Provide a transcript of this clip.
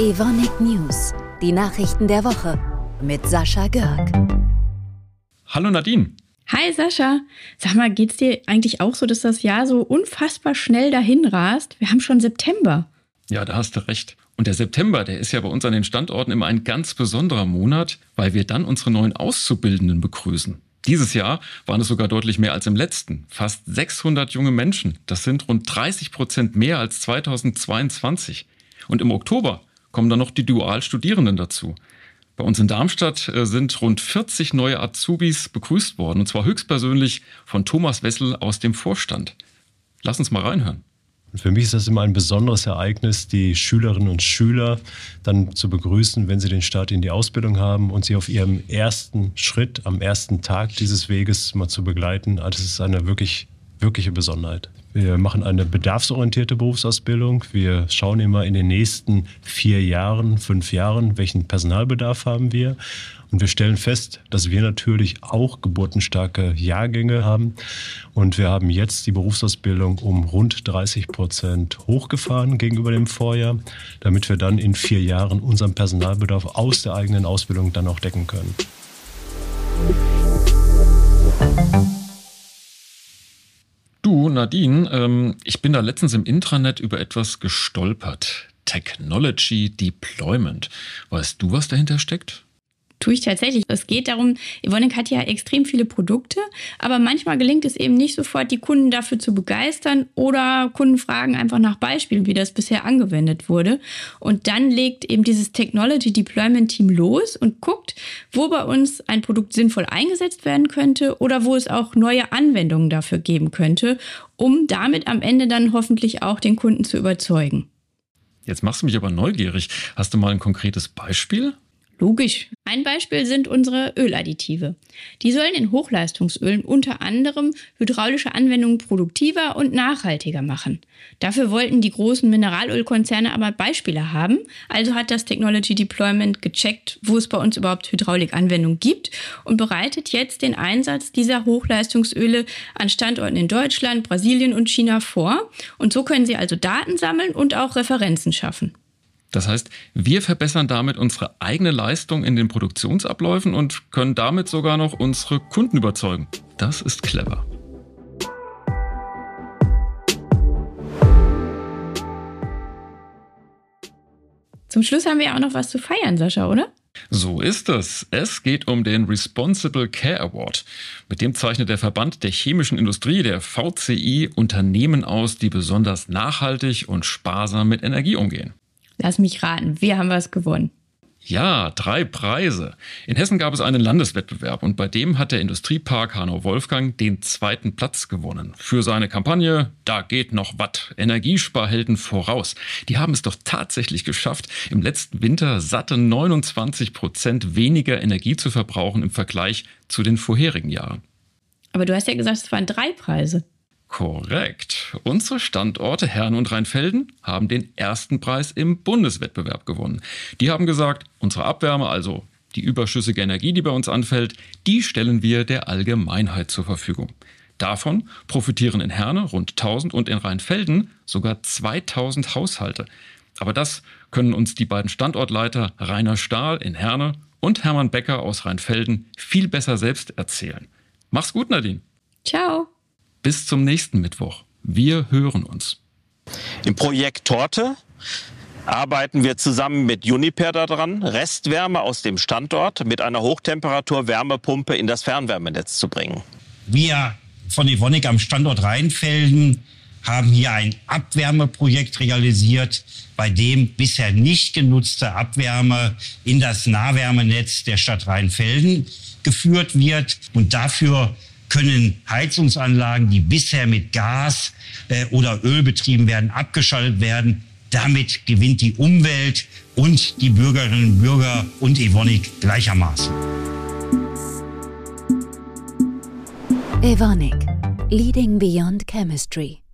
Evonik News, die Nachrichten der Woche mit Sascha Görg. Hallo Nadine. Hi Sascha. Sag mal, geht's dir eigentlich auch so, dass das Jahr so unfassbar schnell dahin rast? Wir haben schon September. Ja, da hast du recht. Und der September, der ist ja bei uns an den Standorten immer ein ganz besonderer Monat, weil wir dann unsere neuen Auszubildenden begrüßen. Dieses Jahr waren es sogar deutlich mehr als im letzten. Fast 600 junge Menschen. Das sind rund 30 Prozent mehr als 2022. Und im Oktober kommen dann noch die Dualstudierenden dazu. Bei uns in Darmstadt äh, sind rund 40 neue Azubis begrüßt worden, und zwar höchstpersönlich von Thomas Wessel aus dem Vorstand. Lass uns mal reinhören. Für mich ist das immer ein besonderes Ereignis, die Schülerinnen und Schüler dann zu begrüßen, wenn sie den Start in die Ausbildung haben und sie auf ihrem ersten Schritt, am ersten Tag dieses Weges mal zu begleiten. Also das ist eine wirklich, wirkliche Besonderheit. Wir machen eine bedarfsorientierte Berufsausbildung. Wir schauen immer in den nächsten vier Jahren, fünf Jahren, welchen Personalbedarf haben wir. Und wir stellen fest, dass wir natürlich auch geburtenstarke Jahrgänge haben. Und wir haben jetzt die Berufsausbildung um rund 30 Prozent hochgefahren gegenüber dem Vorjahr, damit wir dann in vier Jahren unseren Personalbedarf aus der eigenen Ausbildung dann auch decken können. Du, Nadine, ähm, ich bin da letztens im Intranet über etwas gestolpert. Technology Deployment. Weißt du, was dahinter steckt? Tue ich tatsächlich. Es geht darum, Evonik hat ja extrem viele Produkte, aber manchmal gelingt es eben nicht sofort, die Kunden dafür zu begeistern oder Kunden fragen einfach nach Beispielen, wie das bisher angewendet wurde. Und dann legt eben dieses Technology Deployment Team los und guckt, wo bei uns ein Produkt sinnvoll eingesetzt werden könnte oder wo es auch neue Anwendungen dafür geben könnte, um damit am Ende dann hoffentlich auch den Kunden zu überzeugen. Jetzt machst du mich aber neugierig. Hast du mal ein konkretes Beispiel? Logisch. Ein Beispiel sind unsere Öladditive. Die sollen in Hochleistungsölen unter anderem hydraulische Anwendungen produktiver und nachhaltiger machen. Dafür wollten die großen Mineralölkonzerne aber Beispiele haben. Also hat das Technology Deployment gecheckt, wo es bei uns überhaupt Hydraulikanwendungen gibt und bereitet jetzt den Einsatz dieser Hochleistungsöle an Standorten in Deutschland, Brasilien und China vor. Und so können sie also Daten sammeln und auch Referenzen schaffen. Das heißt, wir verbessern damit unsere eigene Leistung in den Produktionsabläufen und können damit sogar noch unsere Kunden überzeugen. Das ist clever. Zum Schluss haben wir ja auch noch was zu feiern, Sascha, oder? So ist es. Es geht um den Responsible Care Award. Mit dem zeichnet der Verband der chemischen Industrie, der VCI, Unternehmen aus, die besonders nachhaltig und sparsam mit Energie umgehen. Lass mich raten, wir haben was gewonnen. Ja, drei Preise. In Hessen gab es einen Landeswettbewerb und bei dem hat der Industriepark Hanau-Wolfgang den zweiten Platz gewonnen. Für seine Kampagne Da geht noch Watt. Energiesparhelden voraus. Die haben es doch tatsächlich geschafft, im letzten Winter satte 29 Prozent weniger Energie zu verbrauchen im Vergleich zu den vorherigen Jahren. Aber du hast ja gesagt, es waren drei Preise. Korrekt. Unsere Standorte Herne und Rheinfelden haben den ersten Preis im Bundeswettbewerb gewonnen. Die haben gesagt, unsere Abwärme, also die überschüssige Energie, die bei uns anfällt, die stellen wir der Allgemeinheit zur Verfügung. Davon profitieren in Herne rund 1000 und in Rheinfelden sogar 2000 Haushalte. Aber das können uns die beiden Standortleiter Rainer Stahl in Herne und Hermann Becker aus Rheinfelden viel besser selbst erzählen. Mach's gut, Nadine. Ciao. Bis zum nächsten Mittwoch. Wir hören uns. Im Projekt Torte arbeiten wir zusammen mit Uniper daran, Restwärme aus dem Standort mit einer Hochtemperatur-Wärmepumpe in das Fernwärmenetz zu bringen. Wir von Evonik am Standort Rheinfelden haben hier ein Abwärmeprojekt realisiert, bei dem bisher nicht genutzte Abwärme in das Nahwärmenetz der Stadt Rheinfelden geführt wird. Und dafür können Heizungsanlagen, die bisher mit Gas äh, oder Öl betrieben werden, abgeschaltet werden. Damit gewinnt die Umwelt und die Bürgerinnen und Bürger und Evonik gleichermaßen. Evonik, Leading Beyond Chemistry.